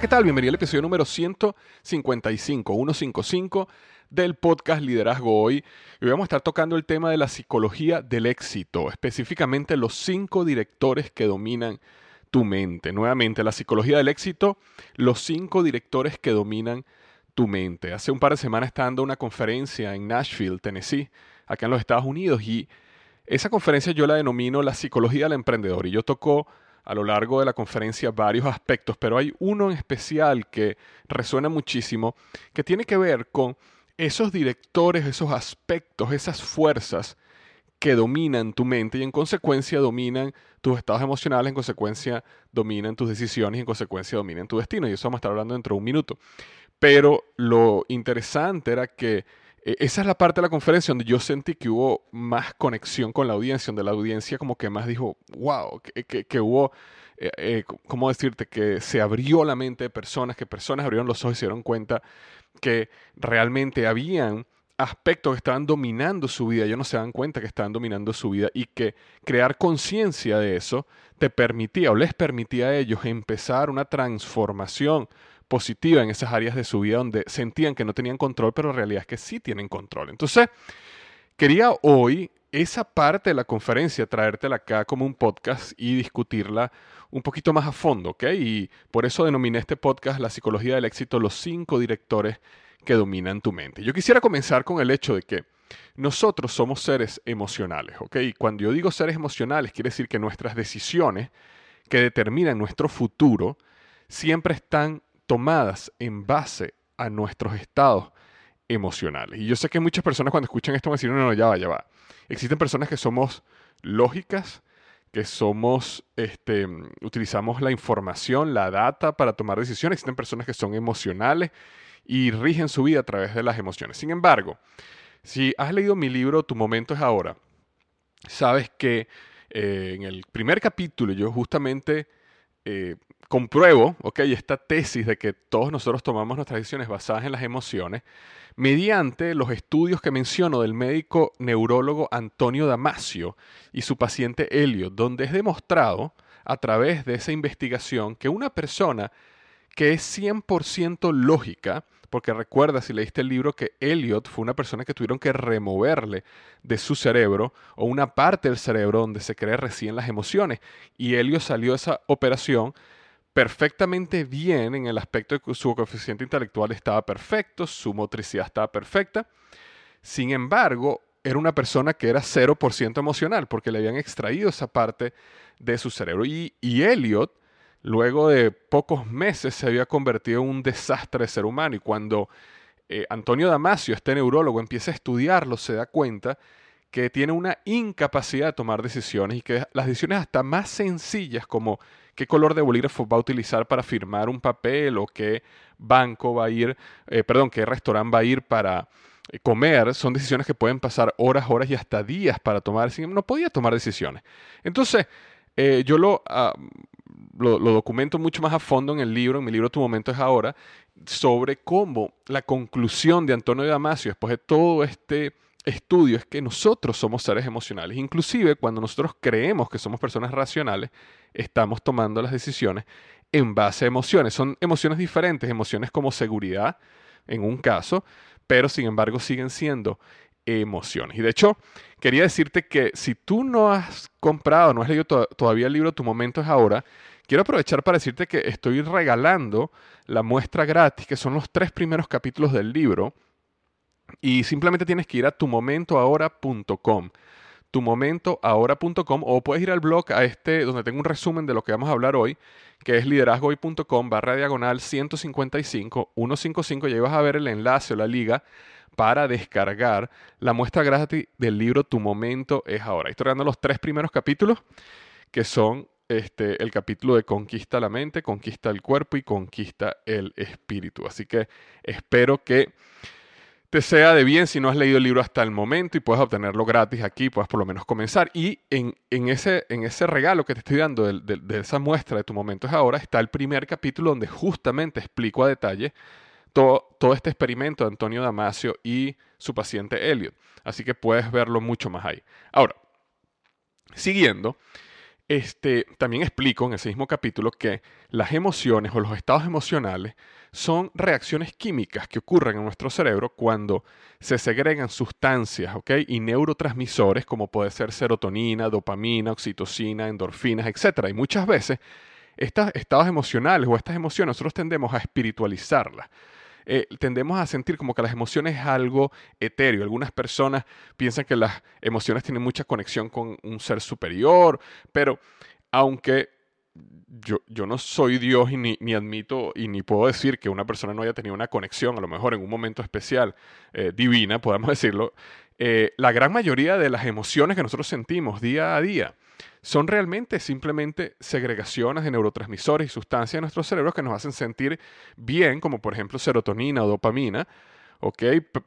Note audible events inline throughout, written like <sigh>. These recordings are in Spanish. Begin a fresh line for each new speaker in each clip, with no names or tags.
¿Qué tal? Bienvenido al episodio número 155, 155 del podcast Liderazgo Hoy. Y vamos a estar tocando el tema de la psicología del éxito, específicamente los cinco directores que dominan tu mente. Nuevamente, la psicología del éxito, los cinco directores que dominan tu mente. Hace un par de semanas estaba dando una conferencia en Nashville, Tennessee, acá en los Estados Unidos, y esa conferencia yo la denomino la psicología del emprendedor. Y yo tocó a lo largo de la conferencia varios aspectos, pero hay uno en especial que resuena muchísimo, que tiene que ver con esos directores, esos aspectos, esas fuerzas que dominan tu mente y en consecuencia dominan tus estados emocionales, en consecuencia dominan tus decisiones y en consecuencia dominan tu destino. Y eso vamos a estar hablando dentro de un minuto. Pero lo interesante era que esa es la parte de la conferencia donde yo sentí que hubo más conexión con la audiencia, donde la audiencia como que más dijo, wow, que, hubo, eh, eh, ¿cómo decirte? Que se abrió la mente de personas, que personas abrieron los ojos y se dieron cuenta que realmente habían aspectos que estaban dominando su vida, ellos no se dan cuenta que estaban dominando su vida y que crear conciencia de eso te permitía o les permitía a ellos empezar una transformación positiva en esas áreas de su vida donde sentían que no tenían control, pero la realidad es que sí tienen control. Entonces, quería hoy esa parte de la conferencia traértela acá como un podcast y discutirla un poquito más a fondo, ¿ok? Y por eso denominé este podcast La psicología del éxito, los cinco directores que dominan tu mente. Yo quisiera comenzar con el hecho de que nosotros somos seres emocionales, ¿ok? Y cuando yo digo seres emocionales, quiere decir que nuestras decisiones que determinan nuestro futuro siempre están tomadas en base a nuestros estados emocionales. Y yo sé que muchas personas cuando escuchan esto a decir, no, no, ya va, ya va. Existen personas que somos lógicas, que somos, este, utilizamos la información, la data para tomar decisiones. Existen personas que son emocionales y rigen su vida a través de las emociones. Sin embargo, si has leído mi libro Tu momento es ahora, sabes que eh, en el primer capítulo yo justamente eh, compruebo, ok, esta tesis de que todos nosotros tomamos nuestras decisiones basadas en las emociones, mediante los estudios que menciono del médico neurólogo Antonio Damasio y su paciente Elliot, donde es demostrado a través de esa investigación que una persona que es 100% lógica, porque recuerda si leíste el libro que Elliot fue una persona que tuvieron que removerle de su cerebro o una parte del cerebro donde se cree recién las emociones y Elliot salió de esa operación perfectamente bien en el aspecto de que su coeficiente intelectual estaba perfecto, su motricidad estaba perfecta. Sin embargo, era una persona que era 0% emocional, porque le habían extraído esa parte de su cerebro. Y, y Elliot, luego de pocos meses, se había convertido en un desastre de ser humano. Y cuando eh, Antonio Damasio, este neurólogo, empieza a estudiarlo, se da cuenta que tiene una incapacidad de tomar decisiones y que las decisiones hasta más sencillas como qué color de bolígrafo va a utilizar para firmar un papel o qué banco va a ir, eh, perdón, qué restaurante va a ir para eh, comer, son decisiones que pueden pasar horas, horas y hasta días para tomar. No podía tomar decisiones. Entonces, eh, yo ah, lo, lo, documento mucho más a fondo en el libro, en mi libro Tu momento es ahora, sobre cómo la conclusión de Antonio Damasio, después de todo este estudio, es que nosotros somos seres emocionales. Inclusive cuando nosotros creemos que somos personas racionales, estamos tomando las decisiones en base a emociones. Son emociones diferentes, emociones como seguridad, en un caso, pero sin embargo siguen siendo emociones. Y de hecho, quería decirte que si tú no has comprado, no has leído todavía el libro Tu momento es ahora, quiero aprovechar para decirte que estoy regalando la muestra gratis, que son los tres primeros capítulos del libro, y simplemente tienes que ir a tumomentoahora.com tumomentoahora.com o puedes ir al blog a este donde tengo un resumen de lo que vamos a hablar hoy, que es liderazgohoy.com barra diagonal 155 155 y ahí vas a ver el enlace o la liga para descargar la muestra gratis del libro Tu momento es ahora. Estoy dando los tres primeros capítulos que son este, el capítulo de Conquista la mente, Conquista el cuerpo y Conquista el espíritu. Así que espero que te sea de bien si no has leído el libro hasta el momento y puedes obtenerlo gratis aquí, puedes por lo menos comenzar. Y en, ese, en ese regalo que te estoy dando de, esa muestra de tu momento es ahora, está el primer capítulo donde justamente explico a detalle todo, todo este experimento de Antonio Damasio y su paciente Elliot. Así que puedes verlo mucho más ahí. Ahora, siguiendo, este, también explico en ese mismo capítulo que las emociones o los estados emocionales son reacciones químicas que ocurren en nuestro cerebro cuando se segregan sustancias y neurotransmisores como puede ser serotonina, dopamina, oxitocina, endorfinas, etc. Y muchas veces estos estados emocionales o estas emociones nosotros tendemos a espiritualizarlas. Eh, tendemos a sentir como que las emociones es algo etéreo. Algunas personas piensan que las emociones tienen mucha conexión con un ser superior, pero aunque yo, yo, no soy Dios y ni, admito y ni puedo decir que una persona no haya tenido una conexión, a lo mejor en un momento especial, eh, divina, podemos decirlo, eh, la gran mayoría de las emociones que nosotros sentimos día a día son realmente simplemente segregaciones de neurotransmisores y sustancias en nuestros cerebros que nos hacen sentir bien, como por ejemplo serotonina o dopamina, ¿ok?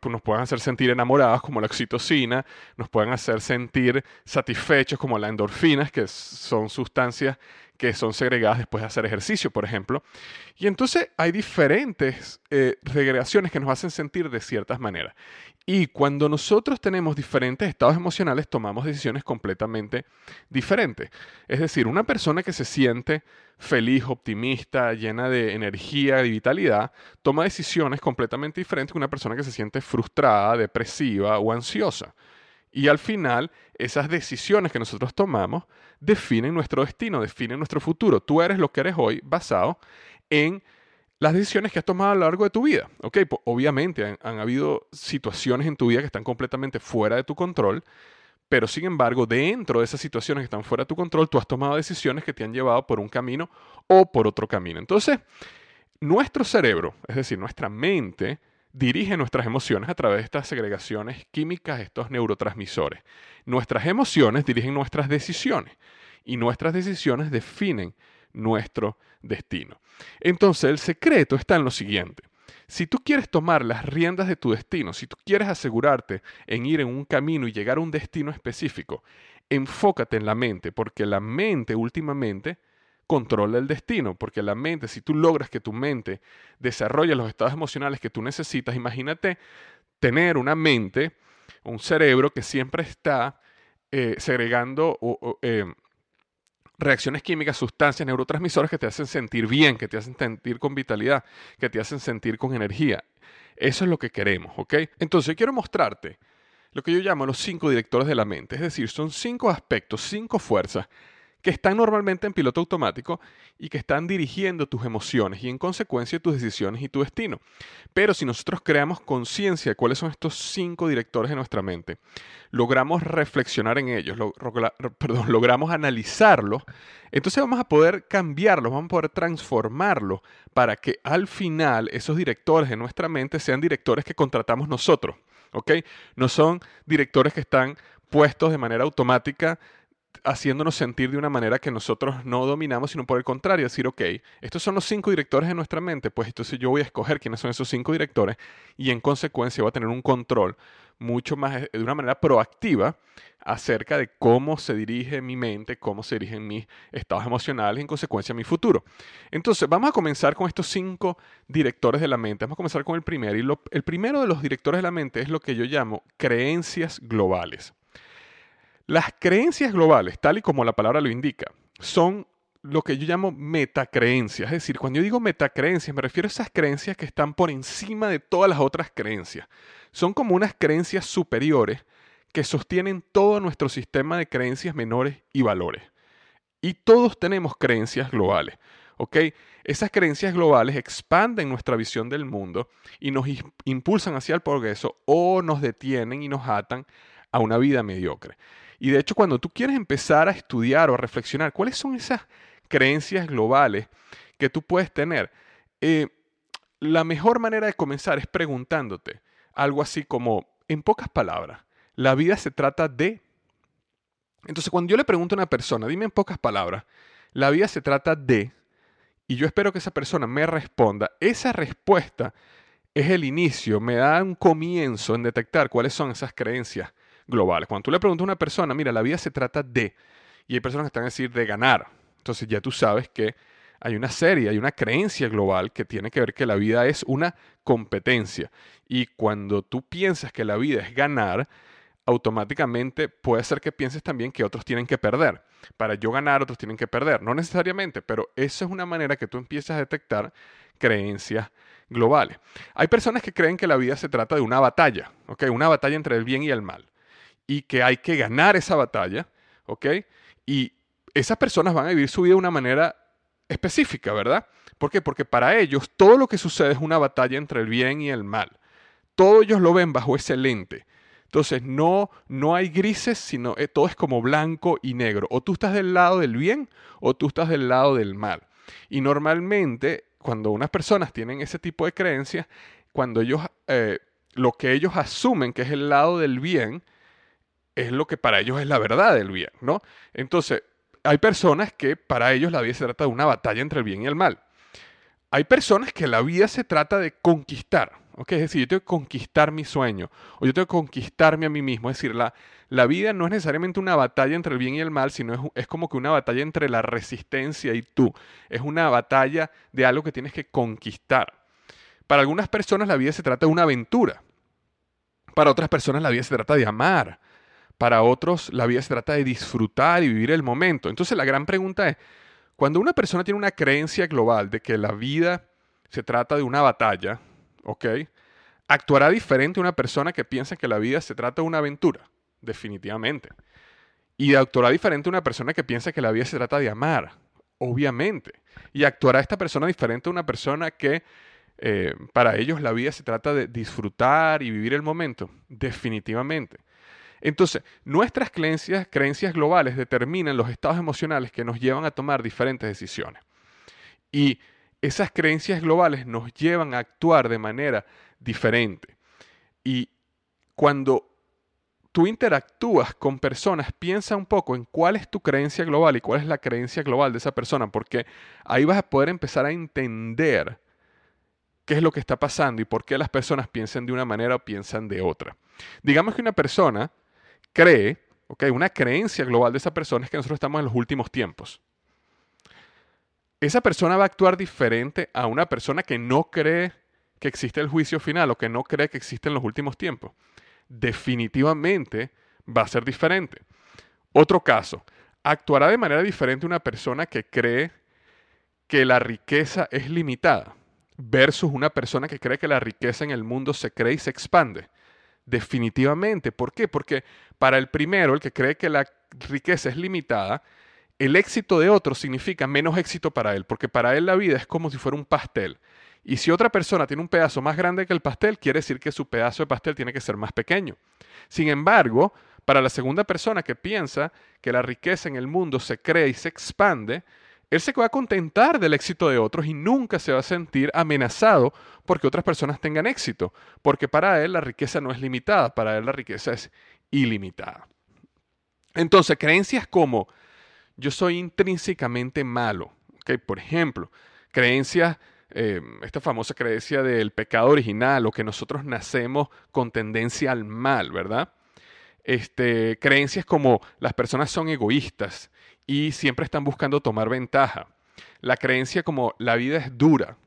nos pueden hacer sentir enamorados como la oxitocina, nos pueden hacer sentir satisfechos como las endorfinas, que son sustancias que son segregadas después de hacer ejercicio, por ejemplo. Y entonces hay diferentes eh, segregaciones que nos hacen sentir de ciertas maneras. Y cuando nosotros tenemos diferentes estados emocionales, tomamos decisiones completamente diferentes. Es decir, una persona que se siente feliz, optimista, llena de energía y vitalidad, toma decisiones completamente diferentes que una persona que se siente frustrada, depresiva o ansiosa. Y al final, esas decisiones que nosotros tomamos definen nuestro destino, definen nuestro futuro. Tú eres lo que eres hoy basado en las decisiones que has tomado a lo largo de tu vida. Okay, obviamente han, habido situaciones en tu vida que están completamente fuera de tu control, pero sin embargo, dentro de esas situaciones que están fuera de tu control, tú has tomado decisiones que te han llevado por un camino o por otro camino. Entonces, nuestro cerebro, es decir, nuestra mente, dirige nuestras emociones a través de estas segregaciones químicas, estos neurotransmisores. Nuestras emociones dirigen nuestras decisiones y nuestras decisiones definen nuestro destino. Entonces el secreto está en lo siguiente. Si tú quieres tomar las riendas de tu destino, si tú quieres asegurarte en ir en un camino y llegar a un destino específico, enfócate en la mente, porque la mente últimamente controla el destino, porque la mente, si tú logras que tu mente desarrolle los estados emocionales que tú necesitas, imagínate tener una mente, un cerebro que siempre está eh, segregando eh, reacciones químicas, sustancias, neurotransmisores que te hacen sentir bien, que te hacen sentir con vitalidad, que te hacen sentir con energía. Eso es lo que queremos, ¿ok? Entonces, quiero mostrarte lo que yo llamo los cinco directores de la mente. Es decir, son cinco aspectos, cinco fuerzas que están normalmente en piloto automático y que están dirigiendo tus emociones y en consecuencia tus decisiones y tu destino. Pero si nosotros creamos conciencia de cuáles son estos cinco directores de nuestra mente, logramos reflexionar en ellos, perdón, <laughs> logramos analizarlos, entonces vamos a poder cambiarlos, vamos a poder transformarlos para que al final esos directores de nuestra mente sean directores que contratamos nosotros. ¿ok? No son directores que están puestos de manera automática haciéndonos sentir de una manera que nosotros no dominamos, sino por el contrario, decir, ok, estos son los cinco directores de nuestra mente, pues entonces yo voy a escoger quiénes son esos cinco directores y en consecuencia voy a tener un control mucho más eh, de una manera proactiva acerca de cómo se dirige mi mente, cómo se dirigen mis estados emocionales y en consecuencia mi futuro. Entonces, vamos a comenzar con estos cinco directores de la mente. Vamos a comenzar con el primero. Y el primero de los directores de la mente es lo que yo llamo creencias globales. Las creencias globales, tal y como la palabra lo indica, son lo que yo llamo metacreencias. Es decir, cuando yo digo metacreencias, me refiero a esas creencias que están por encima de todas las otras creencias. Son como unas creencias superiores que sostienen todo nuestro sistema de creencias menores y valores. Y todos tenemos creencias globales. ¿ok? Esas creencias globales expanden nuestra visión del mundo y nos impulsan hacia el progreso o nos detienen y nos atan a una vida mediocre. Y de hecho, cuando tú quieres empezar a estudiar o a reflexionar cuáles son esas creencias globales que tú puedes tener, eh, la mejor manera de comenzar es preguntándote algo así como, en pocas palabras, la vida se trata de... Entonces, cuando yo le pregunto a una persona, dime en pocas palabras, la vida se trata de, y yo espero que esa persona me responda, esa respuesta es el inicio, me da un comienzo en detectar cuáles son esas creencias globales. Cuando tú le preguntas a una persona, mira, la vida se trata de, y hay personas que están a decir de ganar. Entonces ya tú sabes que hay una serie, hay una creencia global que tiene que ver que la vida es una competencia. Y cuando tú piensas que la vida es ganar, automáticamente puede ser que pienses también que otros tienen que perder. Para yo ganar, otros tienen que perder. No necesariamente, pero eso es una manera que tú empiezas a detectar creencias globales. Hay personas que creen que la vida se trata de una batalla, ¿ok? Una batalla entre el bien y el mal y que hay que ganar esa batalla, ¿ok? Y esas personas van a vivir su vida de una manera específica, ¿verdad? ¿Por qué? Porque para ellos todo lo que sucede es una batalla entre el bien y el mal. Todos ellos lo ven bajo ese lente. Entonces no, no hay grises, sino eh, todo es como blanco y negro. O tú estás del lado del bien o tú estás del lado del mal. Y normalmente cuando unas personas tienen ese tipo de creencias, cuando ellos, eh, lo que ellos asumen que es el lado del bien, es lo que para ellos es la verdad del bien, ¿no? Entonces, hay personas que para ellos la vida se trata de una batalla entre el bien y el mal. Hay personas que la vida se trata de conquistar, ¿ok? Es decir, yo tengo que conquistar mi sueño, o yo tengo que conquistarme a mí mismo. Es decir, la, la vida no es necesariamente una batalla entre el bien y el mal, sino es, es como que una batalla entre la resistencia y tú. Es una batalla de algo que tienes que conquistar. Para algunas personas la vida se trata de una aventura. Para otras personas la vida se trata de amar. Para otros, la vida se trata de disfrutar y vivir el momento. Entonces, la gran pregunta es, cuando una persona tiene una creencia global de que la vida se trata de una batalla, ¿ok? ¿Actuará diferente una persona que piensa que la vida se trata de una aventura? Definitivamente. Y actuará diferente una persona que piensa que la vida se trata de amar, obviamente. Y actuará esta persona diferente a una persona que eh, para ellos la vida se trata de disfrutar y vivir el momento, definitivamente. Entonces, nuestras creencias, creencias globales determinan los estados emocionales que nos llevan a tomar diferentes decisiones. Y esas creencias globales nos llevan a actuar de manera diferente. Y cuando tú interactúas con personas, piensa un poco en cuál es tu creencia global y cuál es la creencia global de esa persona, porque ahí vas a poder empezar a entender qué es lo que está pasando y por qué las personas piensan de una manera o piensan de otra. Digamos que una persona cree, okay, una creencia global de esa persona es que nosotros estamos en los últimos tiempos. Esa persona va a actuar diferente a una persona que no cree que existe el juicio final o que no cree que existen los últimos tiempos. Definitivamente va a ser diferente. Otro caso, actuará de manera diferente una persona que cree que la riqueza es limitada versus una persona que cree que la riqueza en el mundo se cree y se expande. Definitivamente. ¿Por qué? Porque para el primero, el que cree que la riqueza es limitada, el éxito de otro significa menos éxito para él, porque para él la vida es como si fuera un pastel. Y si otra persona tiene un pedazo más grande que el pastel, quiere decir que su pedazo de pastel tiene que ser más pequeño. Sin embargo, para la segunda persona que piensa que la riqueza en el mundo se crea y se expande, él se va a contentar del éxito de otros y nunca se va a sentir amenazado porque otras personas tengan éxito, porque para él la riqueza no es limitada, para él la riqueza es ilimitada. Entonces, creencias como yo soy intrínsecamente malo. ¿okay? Por ejemplo, creencias, eh, esta famosa creencia del pecado original o que nosotros nacemos con tendencia al mal, ¿verdad? Este, creencias como las personas son egoístas y siempre están buscando tomar ventaja. La creencia como la vida es dura.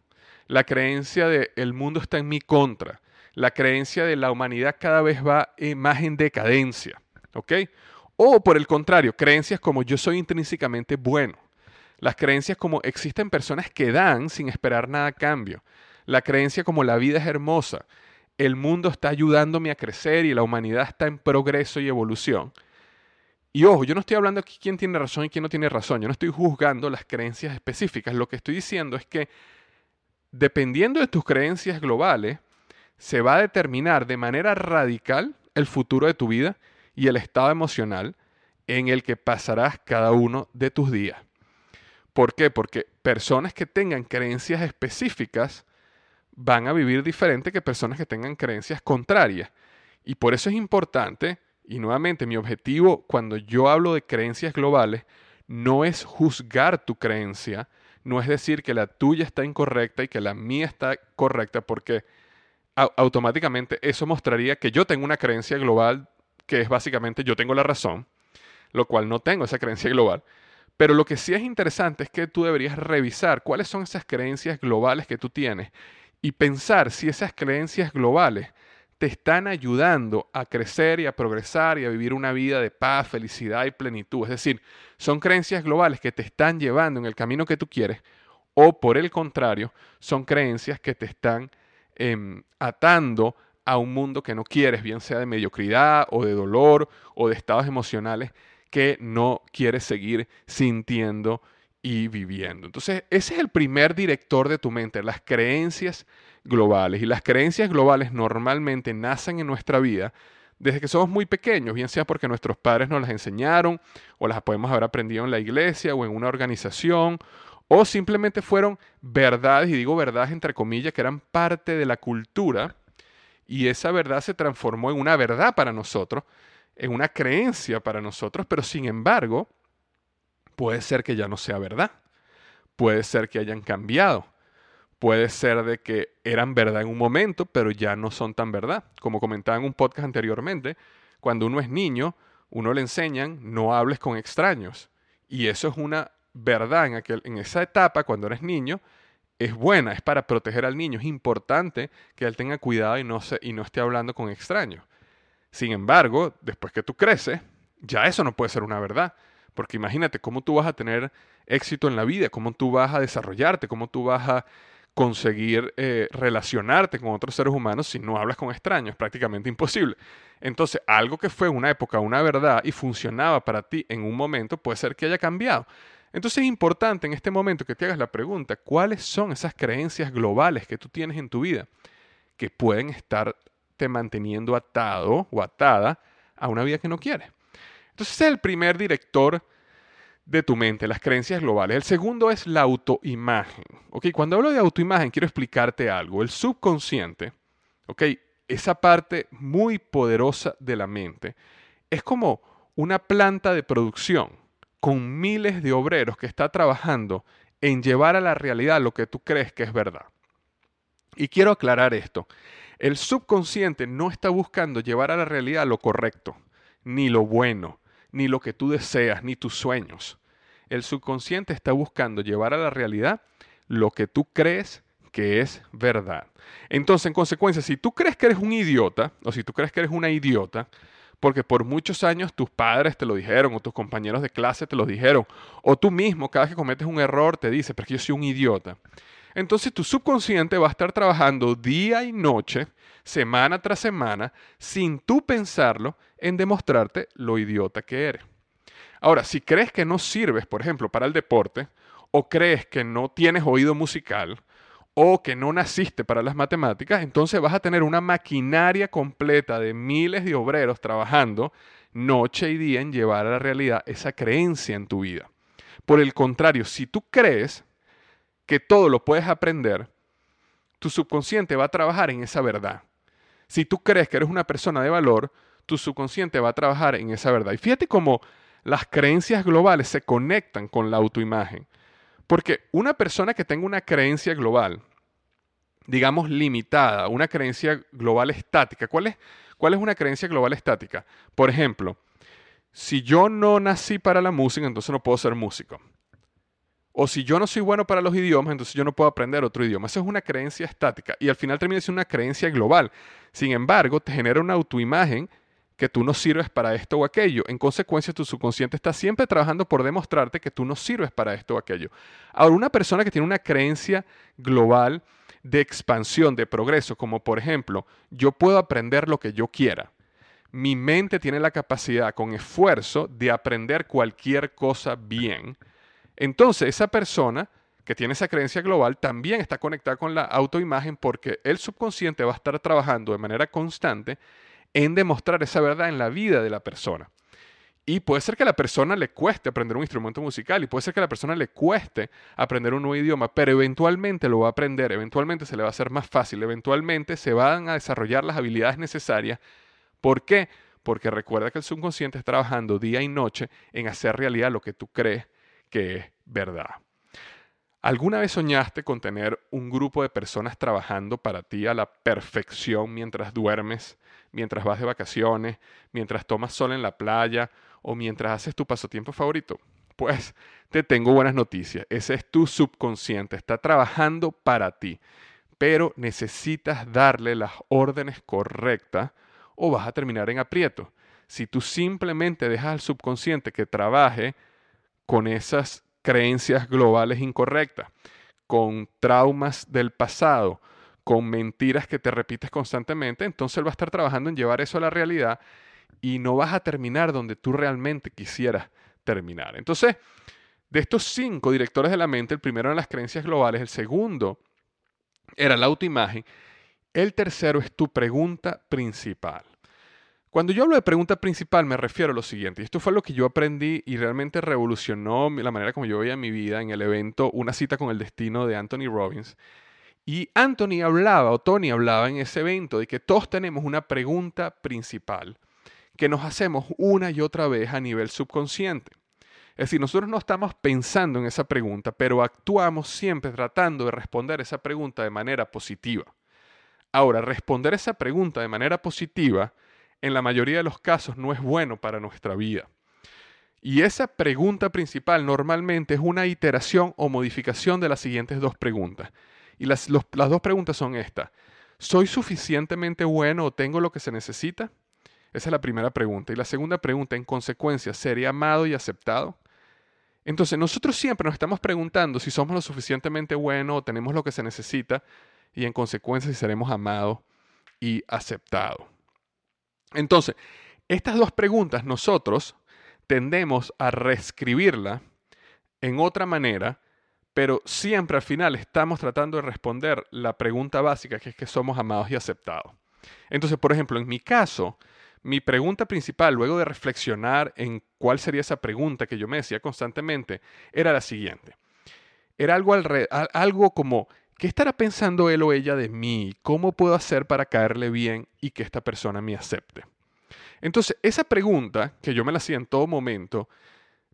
La creencia de el mundo está en mi contra. La creencia de la humanidad cada vez va más en decadencia. ¿Ok? O por el contrario, creencias como yo soy intrínsecamente bueno. Las creencias como existen personas que dan sin esperar nada a cambio. La creencia como la vida es hermosa. El mundo está ayudándome a crecer y la humanidad está en progreso y evolución. Y ojo, yo no estoy hablando aquí quién tiene razón y quién no tiene razón. Yo no estoy juzgando las creencias específicas. Lo que estoy diciendo es que dependiendo de tus creencias globales, se va a determinar de manera radical el futuro de tu vida y el estado emocional en el que pasarás cada uno de tus días. ¿Por qué? Porque personas que tengan creencias específicas van a vivir diferente que personas que tengan creencias contrarias. Y por eso es importante, y nuevamente mi objetivo cuando yo hablo de creencias globales, no es juzgar tu creencia, no es decir que la tuya está incorrecta y que la mía está correcta, porque automáticamente eso mostraría que yo tengo una creencia global que es básicamente yo tengo la razón, lo cual no tengo esa creencia global. Pero lo que sí es interesante es que tú deberías revisar cuáles son esas creencias globales que tú tienes y pensar si esas creencias globales te están ayudando a crecer y a progresar y a vivir una vida de paz, felicidad y plenitud. Es decir, son creencias globales que te están llevando en el camino que tú quieres o por el contrario, son creencias que te están em, atando a un mundo que no quieres, bien sea de mediocridad o de dolor o de estados emocionales que no quieres seguir sintiendo y viviendo. Entonces, ese es el primer director de tu mente, las creencias globales. Y las creencias globales normalmente nacen en nuestra vida desde que somos muy pequeños, bien sea porque nuestros padres nos las enseñaron o las podemos haber aprendido en la iglesia o en una organización o simplemente fueron verdades, y digo verdades entre comillas, que eran parte de la cultura y esa verdad se transformó en una verdad para nosotros, en una creencia para nosotros, pero sin embargo, puede ser que ya no sea verdad, puede ser que hayan cambiado, puede ser de que eran verdad en un momento, pero ya no son tan verdad. Como comentaba en un podcast anteriormente, cuando uno es niño, uno le enseñan no hables con extraños. Y eso es una verdad en, aquel, en esa etapa, cuando eres niño, es buena, es para proteger al niño. Es importante que él tenga cuidado y no, se, y no esté hablando con extraños. Sin embargo, después que tú creces, ya eso no puede ser una verdad. Porque imagínate cómo tú vas a tener éxito en la vida, cómo tú vas a desarrollarte, cómo tú vas a conseguir eh, relacionarte con otros seres humanos si no hablas con extraños. Prácticamente imposible. Entonces, algo que fue una época una verdad y funcionaba para ti en un momento, puede ser que haya cambiado. Entonces es importante en este momento que te hagas la pregunta, ¿cuáles son esas creencias globales que tú tienes en tu vida que pueden estarte manteniendo atado o atada a una vida que no quieres? Entonces es el primer director de tu mente, las creencias globales. El segundo es la autoimagen. ¿okay? Cuando hablo de autoimagen, quiero explicarte algo. El subconsciente, ¿okay? esa parte muy poderosa de la mente, es como una planta de producción con miles de obreros que está trabajando en llevar a la realidad lo que tú crees que es verdad. Y quiero aclarar esto. El subconsciente no está buscando llevar a la realidad lo correcto, ni lo bueno, ni lo que tú deseas, ni tus sueños. El subconsciente está buscando llevar a la realidad lo que tú crees que es verdad. Entonces, en consecuencia, si tú crees que eres un idiota, o si tú crees que eres una idiota, porque por muchos años tus padres te lo dijeron o tus compañeros de clase te lo dijeron, o tú mismo cada vez que cometes un error te dice, pero que yo soy un idiota. Entonces tu subconsciente va a estar trabajando día y noche, semana tras semana, sin tú pensarlo, en demostrarte lo idiota que eres. Ahora, si crees que no sirves, por ejemplo, para el deporte, o crees que no tienes oído musical, o que no naciste para las matemáticas, entonces vas a tener una maquinaria completa de miles de obreros trabajando noche y día en llevar a la realidad esa creencia en tu vida. Por el contrario, si tú crees que todo lo puedes aprender, tu subconsciente va a trabajar en esa verdad. Si tú crees que eres una persona de valor, tu subconsciente va a trabajar en esa verdad. Y fíjate cómo las creencias globales se conectan con la autoimagen. Porque una persona que tenga una creencia global, digamos limitada, una creencia global estática, ¿cuál es, cuál es una creencia global estática? Por ejemplo, si yo no nací para la música, entonces no puedo ser músico. O si yo no soy bueno para los idiomas, entonces yo no puedo aprender otro idioma. Esa es una creencia estática y al final termina siendo una creencia global. Sin embargo, te genera una autoimagen que tú no sirves para esto o aquello. En consecuencia, tu subconsciente está siempre trabajando por demostrarte que tú no sirves para esto o aquello. Ahora, una persona que tiene una creencia global de expansión, de progreso, como por ejemplo, yo puedo aprender lo que yo quiera. Mi mente tiene la capacidad con esfuerzo de aprender cualquier cosa bien. Entonces, esa persona que tiene esa creencia global también está conectada con la autoimagen porque el subconsciente va a estar trabajando de manera constante en demostrar esa verdad en la vida de la persona. Y puede ser que a la persona le cueste aprender un instrumento musical y puede ser que a la persona le cueste aprender un nuevo idioma, pero eventualmente lo va a aprender, eventualmente se le va a hacer más fácil, eventualmente se van a desarrollar las habilidades necesarias. ¿Por qué? Porque recuerda que el subconsciente está trabajando día y noche en hacer realidad lo que tú crees que es verdad. ¿Alguna vez soñaste con tener un grupo de personas trabajando para ti a la perfección mientras duermes, mientras vas de vacaciones, mientras tomas sol en la playa o mientras haces tu pasatiempo favorito? Pues te tengo buenas noticias. Ese es tu subconsciente, está trabajando para ti, pero necesitas darle las órdenes correctas o vas a terminar en aprieto. Si tú simplemente dejas al subconsciente que trabaje con esas creencias globales incorrectas, con traumas del pasado, con mentiras que te repites constantemente, entonces él va a estar trabajando en llevar eso a la realidad y no vas a terminar donde tú realmente quisieras terminar. Entonces, de estos cinco directores de la mente, el primero eran las creencias globales, el segundo era la autoimagen, el tercero es tu pregunta principal. Cuando yo hablo de pregunta principal me refiero a lo siguiente, y esto fue lo que yo aprendí y realmente revolucionó la manera como yo veía mi vida en el evento Una cita con el destino de Anthony Robbins, y Anthony hablaba, o Tony hablaba en ese evento, de que todos tenemos una pregunta principal que nos hacemos una y otra vez a nivel subconsciente. Es decir, nosotros no estamos pensando en esa pregunta, pero actuamos siempre tratando de responder esa pregunta de manera positiva. Ahora, responder esa pregunta de manera positiva, en la mayoría de los casos, no es bueno para nuestra vida. Y esa pregunta principal normalmente es una iteración o modificación de las siguientes dos preguntas. Y las, dos preguntas son estas. ¿Soy suficientemente bueno o tengo lo que se necesita? Esa es la primera pregunta. Y la segunda pregunta, en consecuencia, ¿seré amado y aceptado? Entonces, nosotros siempre nos estamos preguntando si somos lo suficientemente buenos o tenemos lo que se necesita y en consecuencia si seremos amados y aceptados. Entonces, estas dos preguntas nosotros tendemos a reescribirla en otra manera pero siempre al final estamos tratando de responder la pregunta básica, que es que somos amados y aceptados. Entonces, por ejemplo, en mi caso, mi pregunta principal, luego de reflexionar en cuál sería esa pregunta que yo me decía constantemente, era la siguiente. Era algo, algo como, ¿qué estará pensando él o ella de mí? ¿Cómo puedo hacer para caerle bien y que esta persona me acepte? Entonces, esa pregunta, que yo me la hacía en todo momento,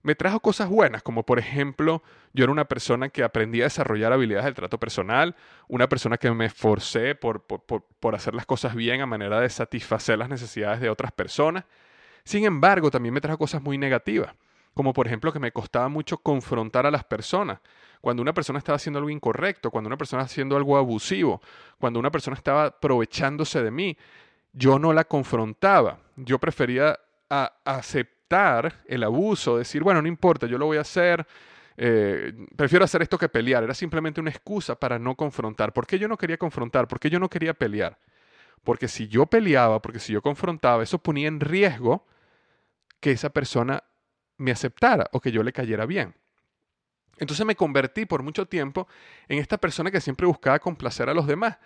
me trajo cosas buenas, como por ejemplo, yo era una persona que aprendí a desarrollar habilidades del trato personal, una persona que me esforcé por, por, hacer las cosas bien a manera de satisfacer las necesidades de otras personas. Sin embargo, también me trajo cosas muy negativas, como por ejemplo que me costaba mucho confrontar a las personas. Cuando una persona estaba haciendo algo incorrecto, cuando una persona estaba haciendo algo abusivo, cuando una persona estaba aprovechándose de mí, yo no la confrontaba. Yo prefería aceptar el abuso, decir, bueno, no importa, yo lo voy a hacer, eh, prefiero hacer esto que pelear. Era simplemente una excusa para no confrontar. ¿Por qué yo no quería confrontar? ¿Por qué yo no quería pelear? Porque si yo peleaba, porque si yo confrontaba, eso ponía en riesgo que esa persona me aceptara o que yo le cayera bien. Entonces me convertí por mucho tiempo en esta persona que siempre buscaba complacer a los demás.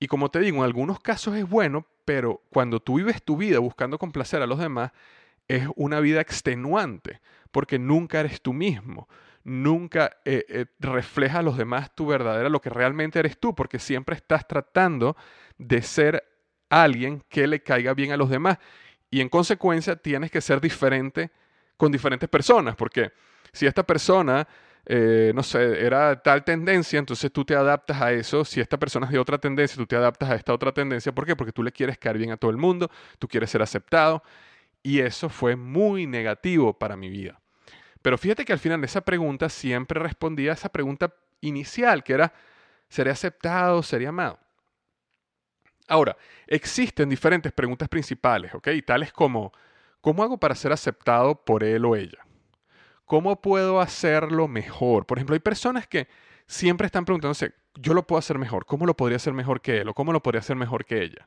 Y como te digo, en algunos casos es bueno, pero cuando tú vives tu vida buscando complacer a los demás, es una vida extenuante, porque nunca eres tú mismo, nunca eh, eh, refleja a los demás tu verdadera, lo que realmente eres tú, porque siempre estás tratando de ser alguien que le caiga bien a los demás. Y en consecuencia tienes que ser diferente con diferentes personas, porque si esta persona eh, no sé, era tal tendencia, entonces tú te adaptas a eso. Si esta persona es de otra tendencia, tú te adaptas a esta otra tendencia. ¿Por qué? Porque tú le quieres caer bien a todo el mundo, tú quieres ser aceptado. Y eso fue muy negativo para mi vida. Pero fíjate que al final de esa pregunta siempre respondía a esa pregunta inicial, que era, ¿seré aceptado? ¿Seré amado? Ahora, existen diferentes preguntas principales, ¿ok? Tales como, ¿cómo hago para ser aceptado por él o ella? ¿Cómo puedo hacerlo mejor? Por ejemplo, hay personas que siempre están preguntándose, yo lo puedo hacer mejor, ¿cómo lo podría hacer mejor que él o cómo lo podría hacer mejor que ella?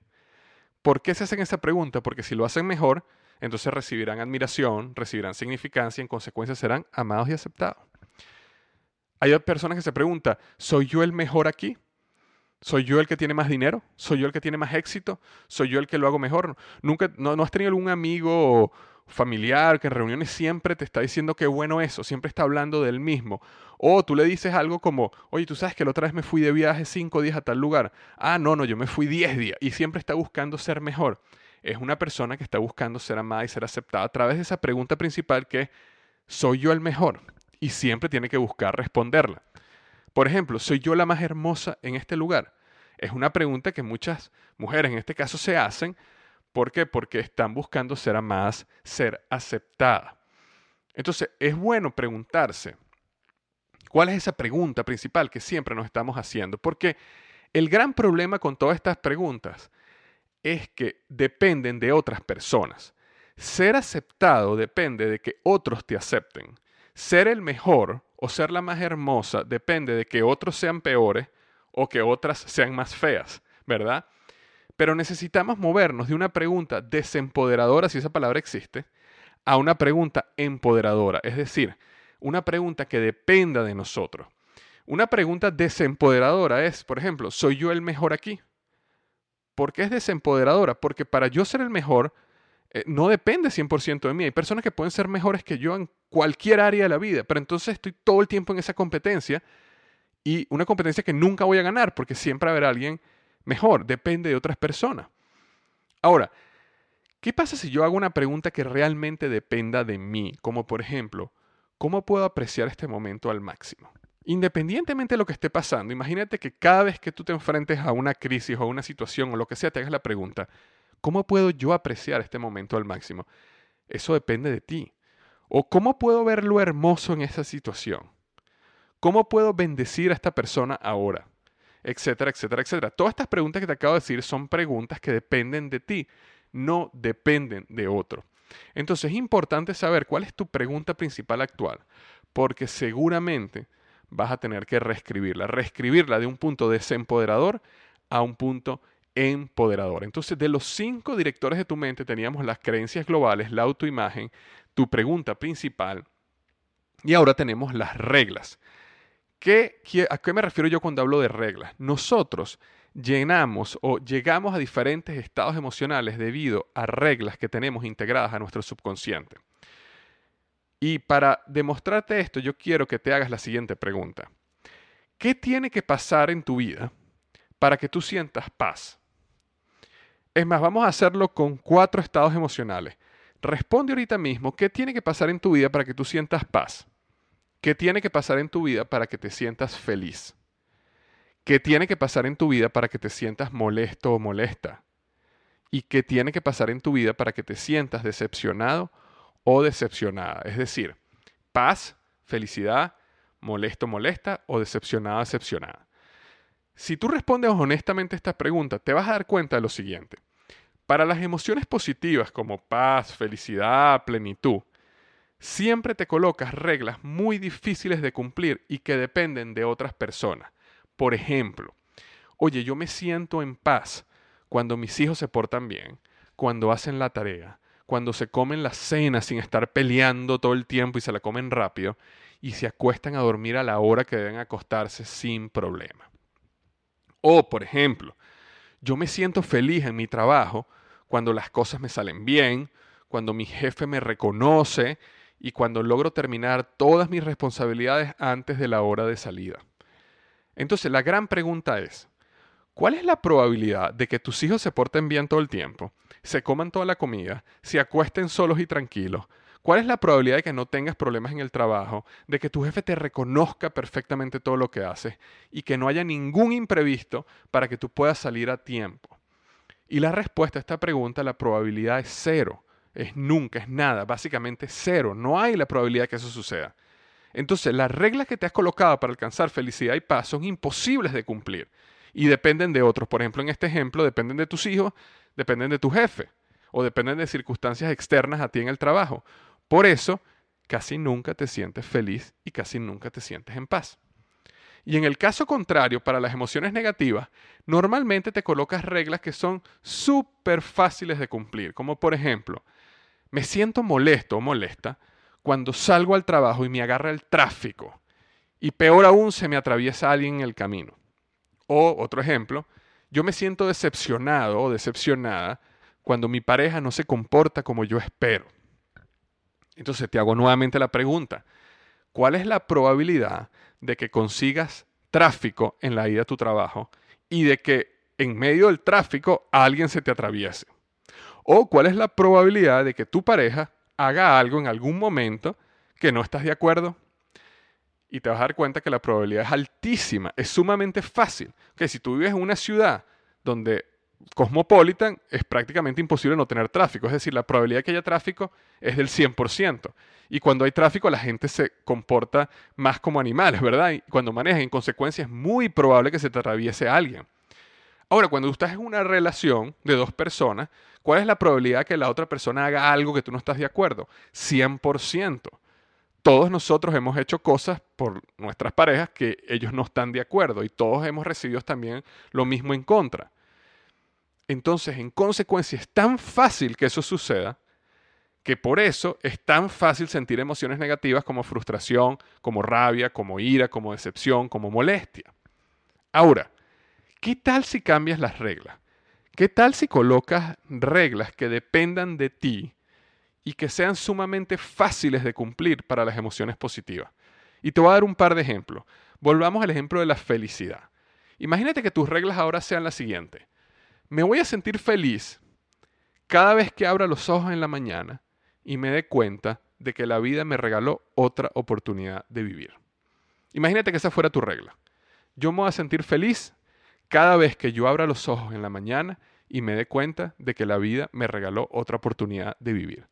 ¿Por qué se hacen esa pregunta? Porque si lo hacen mejor, entonces recibirán admiración, recibirán significancia y en consecuencia serán amados y aceptados. Hay personas que se preguntan, ¿soy yo el mejor aquí? ¿Soy yo el que tiene más dinero? ¿Soy yo el que tiene más éxito? ¿Soy yo el que lo hago mejor? ¿Nunca, no, no has tenido algún amigo o, familiar que en reuniones siempre te está diciendo qué bueno eso, siempre está hablando del mismo. O tú le dices algo como, oye, tú sabes que la otra vez me fui de viaje cinco días a tal lugar. Ah, no, no, yo me fui diez días. Y siempre está buscando ser mejor. Es una persona que está buscando ser amada y ser aceptada a través de esa pregunta principal que ¿soy yo el mejor? Y siempre tiene que buscar responderla. Por ejemplo, ¿soy yo la más hermosa en este lugar? Es una pregunta que muchas mujeres en este caso se hacen ¿Por qué? Porque están buscando ser amadas, ser aceptadas. Entonces, es bueno preguntarse, ¿cuál es esa pregunta principal que siempre nos estamos haciendo? Porque el gran problema con todas estas preguntas es que dependen de otras personas. Ser aceptado depende de que otros te acepten. Ser el mejor o ser la más hermosa depende de que otros sean peores o que otras sean más feas, ¿verdad? Pero necesitamos movernos de una pregunta desempoderadora, si esa palabra existe, a una pregunta empoderadora, es decir, una pregunta que dependa de nosotros. Una pregunta desempoderadora es, por ejemplo, ¿soy yo el mejor aquí? ¿Por qué es desempoderadora? Porque para yo ser el mejor, eh, no depende 100% de mí. Hay personas que pueden ser mejores que yo en cualquier área de la vida, pero entonces estoy todo el tiempo en esa competencia y una competencia que nunca voy a ganar porque siempre habrá alguien mejor, depende de otras personas. Ahora, ¿qué pasa si yo hago una pregunta que realmente dependa de mí? Como por ejemplo, ¿cómo puedo apreciar este momento al máximo? Independientemente de lo que esté pasando, imagínate que cada vez que tú te enfrentes a una crisis o a una situación o lo que sea, te hagas la pregunta, ¿cómo puedo yo apreciar este momento al máximo? Eso depende de ti. ¿O cómo puedo ver lo hermoso en esa situación? ¿Cómo puedo bendecir a esta persona ahora? Etcétera, etcétera, etcétera. Todas estas preguntas que te acabo de decir son preguntas que dependen de ti, no dependen de otro. Entonces es importante saber cuál es tu pregunta principal actual, porque seguramente vas a tener que reescribirla, reescribirla de un punto desempoderador a un punto empoderador. Entonces, de los cinco directores de tu mente teníamos las creencias globales, la autoimagen, tu pregunta principal, y ahora tenemos las reglas. ¿A qué me refiero yo cuando hablo de reglas? Nosotros llenamos o llegamos a diferentes estados emocionales debido a reglas que tenemos integradas a nuestro subconsciente. Y para demostrarte esto, yo quiero que te hagas la siguiente pregunta. ¿Qué tiene que pasar en tu vida para que tú sientas paz? Es más, vamos a hacerlo con cuatro estados emocionales. Responde ahorita mismo, ¿qué tiene que pasar en tu vida para que tú sientas paz? ¿Qué tiene que pasar en tu vida para que te sientas feliz? ¿Qué tiene que pasar en tu vida para que te sientas molesto o molesta? ¿Y qué tiene que pasar en tu vida para que te sientas decepcionado o decepcionada? Es decir, paz, felicidad, molesto, molesta o decepcionada, decepcionada. Si tú respondes honestamente a esta pregunta, te vas a dar cuenta de lo siguiente. Para las emociones positivas como paz, felicidad, plenitud, siempre te colocas reglas muy difíciles de cumplir y que dependen de otras personas. Por ejemplo, oye, yo me siento en paz cuando mis hijos se portan bien, cuando hacen la tarea, cuando se comen la cena sin estar peleando todo el tiempo y se la comen rápido y se acuestan a dormir a la hora que deben acostarse sin problema. O, por ejemplo, yo me siento feliz en mi trabajo cuando las cosas me salen bien, cuando mi jefe me reconoce y cuando logro terminar todas mis responsabilidades antes de la hora de salida. Entonces, la gran pregunta es, ¿cuál es la probabilidad de que tus hijos se porten bien todo el tiempo, se coman toda la comida, se acuesten solos y tranquilos, ¿Cuál es la probabilidad de que no tengas problemas en el trabajo, de que tu jefe te reconozca perfectamente todo lo que haces y que no haya ningún imprevisto para que tú puedas salir a tiempo? Y la respuesta a esta pregunta, la probabilidad es cero, es nunca, es nada, básicamente cero, no hay la probabilidad que eso suceda. Entonces, las reglas que te has colocado para alcanzar felicidad y paz son imposibles de cumplir y dependen de otros. Por ejemplo, en este ejemplo, dependen de tus hijos, dependen de tu jefe o dependen de circunstancias externas a ti en el trabajo por eso, casi nunca te sientes feliz y casi nunca te sientes en paz. Y en el caso contrario, para las emociones negativas, normalmente te colocas reglas que son súper fáciles de cumplir, como por ejemplo, me siento molesto o molesta cuando salgo al trabajo y me agarra el tráfico, y peor aún se me atraviesa alguien en el camino. O otro ejemplo, yo me siento decepcionado o decepcionada cuando mi pareja no se comporta como yo espero. Entonces te hago nuevamente la pregunta, ¿cuál es la probabilidad de que consigas tráfico en la ida a tu trabajo y de que en medio del tráfico alguien se te atraviese? ¿O cuál es la probabilidad de que tu pareja haga algo en algún momento que no estás de acuerdo? Y te vas a dar cuenta que la probabilidad es altísima, es sumamente fácil. Que si tú vives en una ciudad donde Cosmopolitan es prácticamente imposible no tener tráfico, es decir, la probabilidad de que haya tráfico es del 100%. Y cuando hay tráfico la gente se comporta más como animales, ¿verdad? Y cuando manejan, en consecuencia, es muy probable que se te atraviese alguien. Ahora, cuando tú estás en una relación de dos personas, ¿cuál es la probabilidad de que la otra persona haga algo que tú no estás de acuerdo? 100%. Todos nosotros hemos hecho cosas por nuestras parejas que ellos no están de acuerdo y todos hemos recibido también lo mismo en contra. Entonces, en consecuencia, es tan fácil que eso suceda que por eso es tan fácil sentir emociones negativas como frustración, como rabia, como ira, como decepción, como molestia. Ahora, ¿qué tal si cambias las reglas? ¿Qué tal si colocas reglas que dependan de ti y que sean sumamente fáciles de cumplir para las emociones positivas? Y te voy a dar un par de ejemplos. Volvamos al ejemplo de la felicidad. Imagínate que tus reglas ahora sean las siguientes me voy a sentir feliz cada vez que abra los ojos en la mañana y me dé cuenta de que la vida me regaló otra oportunidad de vivir. Imagínate que esa fuera tu regla. Yo me voy a sentir feliz cada vez que yo abra los ojos en la mañana y me dé cuenta de que la vida me regaló otra oportunidad de vivir.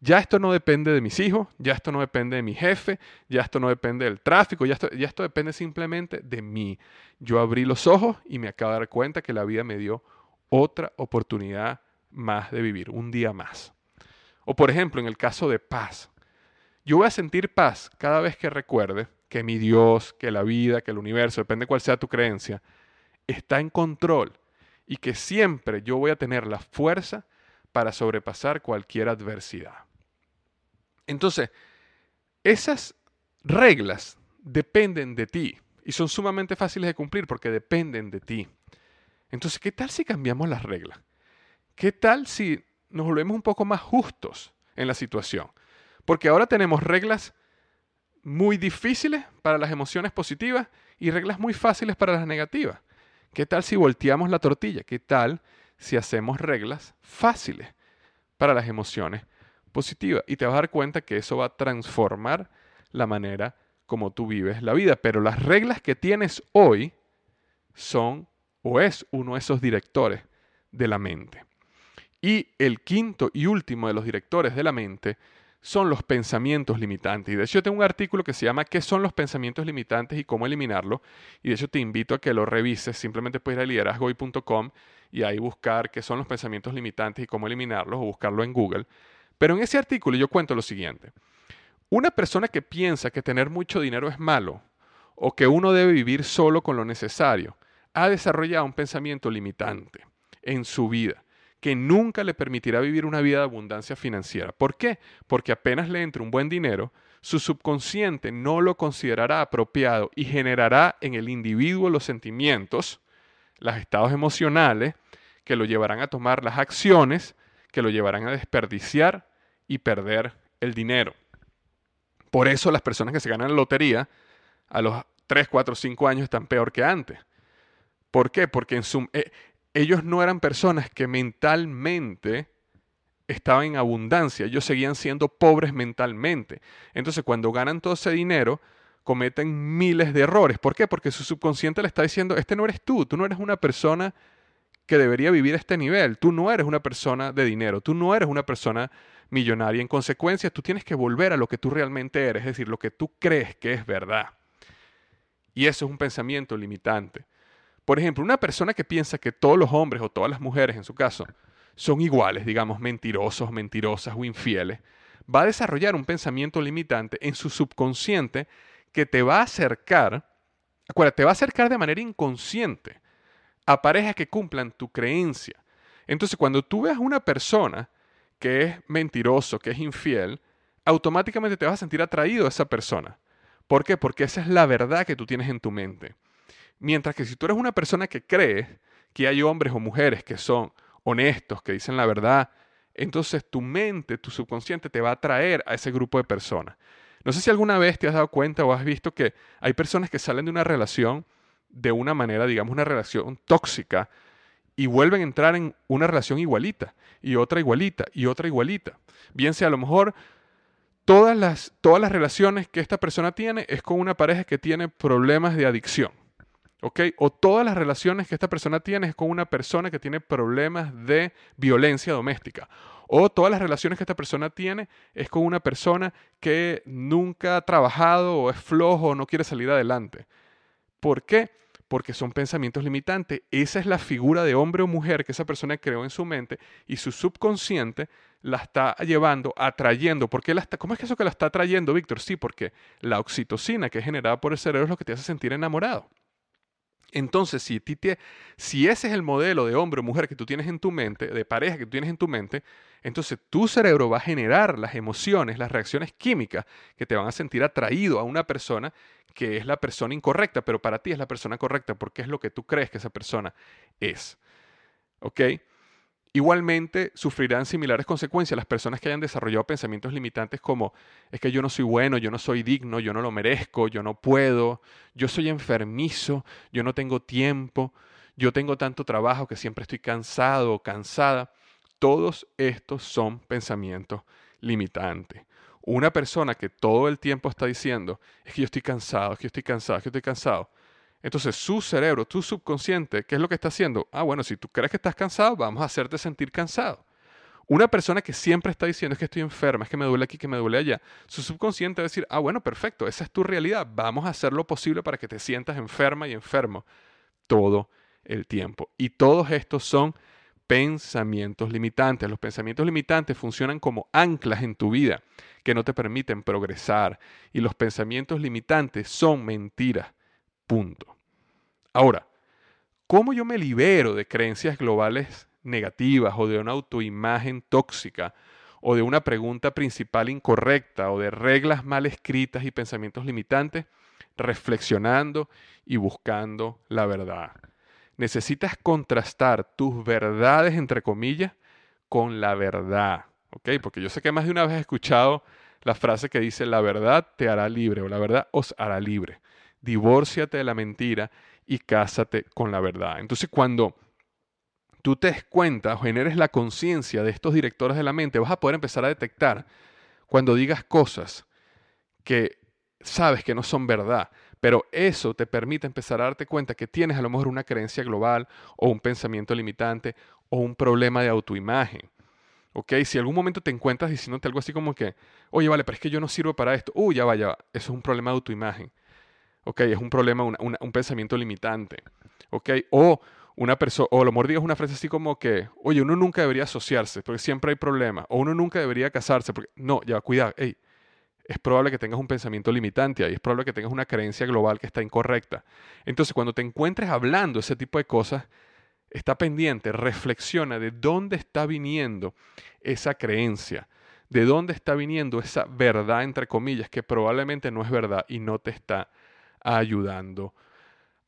Ya esto no depende de mis hijos, ya esto no depende de mi jefe, ya esto no depende del tráfico, ya esto, ya esto depende simplemente de mí. Yo abrí los ojos y me acabo de dar cuenta que la vida me dio otra oportunidad más de vivir, un día más. O por ejemplo, en el caso de paz. Yo voy a sentir paz cada vez que recuerde que mi Dios, que la vida, que el universo, depende cuál sea tu creencia, está en control y que siempre yo voy a tener la fuerza para sobrepasar cualquier adversidad. Entonces, esas reglas dependen de ti y son sumamente fáciles de cumplir porque dependen de ti. Entonces, ¿qué tal si cambiamos las reglas? ¿Qué tal si nos volvemos un poco más justos en la situación? Porque ahora tenemos reglas muy difíciles para las emociones positivas y reglas muy fáciles para las negativas. ¿Qué tal si volteamos la tortilla? ¿Qué tal si hacemos reglas fáciles para las emociones positivas? Y te vas a dar cuenta que eso va a transformar la manera como tú vives la vida. Pero las reglas que tienes hoy son o es uno de esos directores de la mente. Y el quinto y último de los directores de la mente son los pensamientos limitantes. Y de hecho yo tengo un artículo que se llama ¿Qué son los pensamientos limitantes y cómo eliminarlos? Y de hecho te invito a que lo revises. Simplemente puedes ir a liderazgoy.com y ahí buscar qué son los pensamientos limitantes y cómo eliminarlos o buscarlo en Google. Pero en ese artículo yo cuento lo siguiente. Una persona que piensa que tener mucho dinero es malo o que uno debe vivir solo con lo necesario ha desarrollado un pensamiento limitante en su vida, que nunca le permitirá vivir una vida de abundancia financiera. ¿Por qué? Porque apenas le entre un buen dinero, su subconsciente no lo considerará apropiado y generará en el individuo los sentimientos, los estados emocionales, que lo llevarán a tomar las acciones, que lo llevarán a desperdiciar y perder el dinero. Por eso las personas que se ganan la lotería a los 3, 4, 5 años están peor que antes. ¿Por qué? Porque en su, eh, ellos no eran personas que mentalmente estaban en abundancia, ellos seguían siendo pobres mentalmente. Entonces cuando ganan todo ese dinero, cometen miles de errores. ¿Por qué? Porque su subconsciente le está diciendo, este no eres tú, tú no eres una persona que debería vivir a este nivel, tú no eres una persona de dinero, tú no eres una persona millonaria. En consecuencia, tú tienes que volver a lo que tú realmente eres, es decir, lo que tú crees que es verdad. Y eso es un pensamiento limitante. Por ejemplo, una persona que piensa que todos los hombres o todas las mujeres, en su caso, son iguales, digamos, mentirosos, mentirosas o infieles, va a desarrollar un pensamiento limitante en su subconsciente que te va a acercar, acuérdate, te va a acercar de manera inconsciente a parejas que cumplan tu creencia. Entonces, cuando tú veas una persona que es mentiroso, que es infiel, automáticamente te vas a sentir atraído a esa persona. ¿Por qué? Porque esa es la verdad que tú tienes en tu mente. Mientras que si tú eres una persona que cree que hay hombres o mujeres que son honestos, que dicen la verdad, entonces tu mente, tu subconsciente te va a atraer a ese grupo de personas. No sé si alguna vez te has dado cuenta o has visto que hay personas que salen de una relación de una manera, digamos, una relación tóxica y vuelven a entrar en una relación igualita y otra igualita y otra igualita. Bien sea a lo mejor todas las, todas las relaciones que esta persona tiene es con una pareja que tiene problemas de adicción o todas las relaciones que esta persona tiene es con una persona que tiene problemas de violencia doméstica. O todas las relaciones que esta persona tiene es con una persona que nunca ha trabajado o es flojo o no quiere salir adelante. ¿Por qué? Porque son pensamientos limitantes. Esa es la figura de hombre o mujer que esa persona creó en su mente y su subconsciente la está llevando, atrayendo. ¿Por qué la está, ¿Cómo es que eso que la está atrayendo, Víctor? Sí, porque la oxitocina que es generada por el cerebro es lo que te hace sentir enamorado. Entonces, si, si ese es el modelo de hombre o mujer que tú tienes en tu mente, de pareja que tú tienes en tu mente, entonces tu cerebro va a generar las emociones, las reacciones químicas que te van a sentir atraído a una persona que es la persona incorrecta, pero para ti es la persona correcta porque es lo que tú crees que esa persona es. ¿Ok? Igualmente sufrirán similares consecuencias las personas que hayan desarrollado pensamientos limitantes como es que yo no soy bueno, yo no soy digno, yo no lo merezco, yo no puedo, yo soy enfermizo, yo no tengo tiempo, yo tengo tanto trabajo que siempre estoy cansado o cansada. Todos estos son pensamientos limitantes. Una persona que todo el tiempo está diciendo es que yo estoy cansado, es que yo estoy cansado, es que yo estoy cansado, entonces su cerebro, tu subconsciente, ¿qué es lo que está haciendo? Ah, bueno, si tú crees que estás cansado, vamos a hacerte sentir cansado. Una persona que siempre está diciendo es que estoy enferma, es que me duele aquí, que me duele allá, su subconsciente va a decir, ah, bueno, perfecto, esa es tu realidad, vamos a hacer lo posible para que te sientas enferma y enfermo todo el tiempo. Y todos estos son pensamientos limitantes. Los pensamientos limitantes funcionan como anclas en tu vida que no te permiten progresar. Y los pensamientos limitantes son mentiras. Punto. Ahora, ¿cómo yo me libero de creencias globales negativas o de una autoimagen tóxica o de una pregunta principal incorrecta o de reglas mal escritas y pensamientos limitantes? Reflexionando y buscando la verdad. Necesitas contrastar tus verdades, entre comillas, con la verdad. ¿Ok? Porque yo sé que más de una vez he escuchado la frase que dice, la verdad te hará libre o la verdad os hará libre divórciate de la mentira y cásate con la verdad. Entonces cuando tú te des cuenta o generes la conciencia de estos directores de la mente, vas a poder empezar a detectar cuando digas cosas que sabes que no son verdad, pero eso te permite empezar a darte cuenta que tienes a lo mejor una creencia global o un pensamiento limitante o un problema de autoimagen. ¿Ok? Si algún momento te encuentras diciéndote algo así como que, oye, vale, pero es que yo no sirvo para esto, uy, ya vaya, eso es un problema de autoimagen. ¿Ok? Es un problema, un pensamiento limitante, ¿ok? O una persona, o lo mejor digas una frase así como que, oye, uno nunca debería asociarse porque siempre hay problemas, o uno nunca debería casarse porque, no, ya, cuidado, hey, es probable que tengas un pensamiento limitante ahí, es probable que tengas una creencia global que está incorrecta. Entonces, cuando te encuentres hablando ese tipo de cosas, está pendiente, reflexiona de dónde está viniendo esa creencia, de dónde está viniendo esa verdad, entre comillas, que probablemente no es verdad y no te está ayudando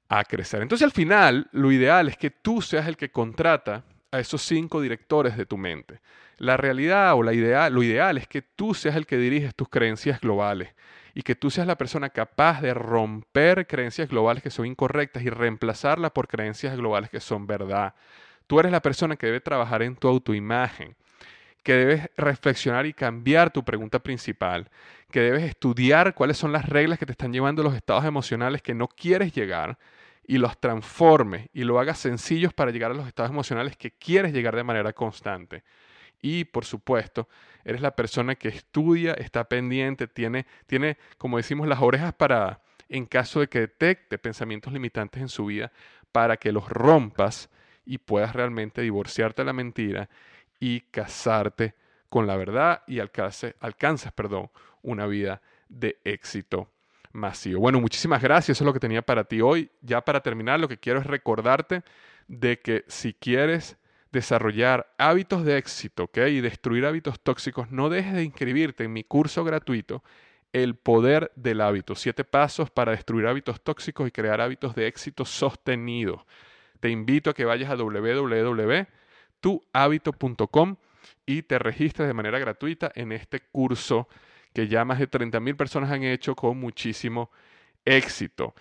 a crecer. Entonces al final, lo ideal es que tú seas el que contrata a esos cinco directores de tu mente. La realidad o la idea, lo ideal es que tú seas el que diriges tus creencias globales y que tú seas la persona capaz de romper creencias globales que son incorrectas y reemplazarlas por creencias globales que son verdad. Tú eres la persona que debe trabajar en tu autoimagen, que debes reflexionar y cambiar tu pregunta principal, que debes estudiar cuáles son las reglas que te están llevando a los estados emocionales que no quieres llegar y los transformes y lo hagas sencillos para llegar a los estados emocionales que quieres llegar de manera constante. Y por supuesto, eres la persona que estudia, está pendiente, tiene, tiene, como decimos, las orejas paradas en caso de que detecte pensamientos limitantes en su vida para que los rompas y puedas realmente divorciarte de la mentira y casarte con la verdad y alcance, alcances perdón, una vida de éxito masivo. Bueno, muchísimas gracias, eso es lo que tenía para ti hoy. Ya para terminar, lo que quiero es recordarte de que si quieres desarrollar hábitos de éxito y destruir hábitos tóxicos, no dejes de inscribirte en mi curso gratuito, El Poder del Hábito, siete pasos para destruir hábitos tóxicos y crear hábitos de éxito sostenido. Te invito a que vayas a www.tuhabito.com y te registres de manera gratuita en este curso que ya más de 30.000 personas han hecho con muchísimo éxito.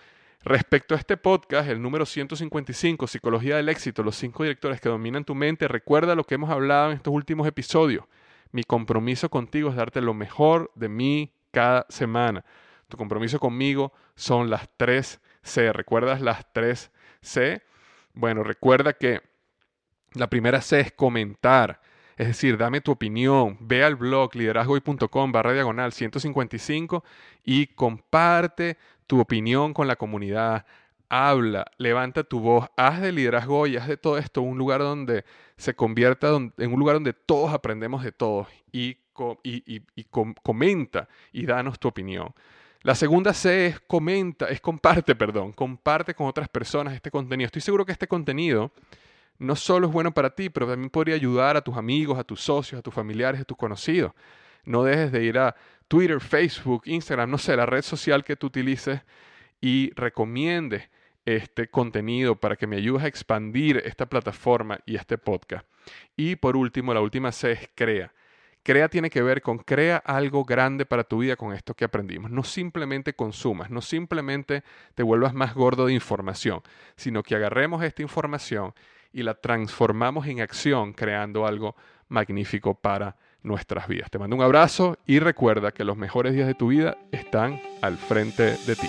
Respecto a este podcast, el número 155, Psicología del Éxito, los cinco directores que dominan tu mente, recuerda lo que hemos hablado en estos últimos episodios. Mi compromiso contigo es darte lo mejor de mí cada semana. Tu compromiso conmigo son las tres C. ¿Recuerdas las tres C? Bueno, recuerda que la primera C es comentar. Es decir, dame tu opinión, ve al blog liderazgoy.com barra diagonal 155 y comparte tu opinión con la comunidad. Habla, levanta tu voz, haz de liderazgo y haz de todo esto un lugar donde se convierta en un lugar donde todos aprendemos de todos y, comenta y danos tu opinión. La segunda C es comenta, es comparte, perdón, comparte con otras personas este contenido. Estoy seguro que este contenido no solo es bueno para ti, pero también podría ayudar a tus amigos, a tus socios, a tus familiares, a tus conocidos. No dejes de ir a Twitter, Facebook, Instagram, no sé, la red social que tú utilices y recomiendes este contenido para que me ayudes a expandir esta plataforma y este podcast. Y por último, la última C es crea. Crea tiene que ver con crea algo grande para tu vida con esto que aprendimos. No simplemente consumas, no simplemente te vuelvas más gordo de información, sino que agarremos esta información y la transformamos en acción creando algo magnífico para nuestras vidas. Te mando un abrazo y recuerda que los mejores días de tu vida están al frente de ti.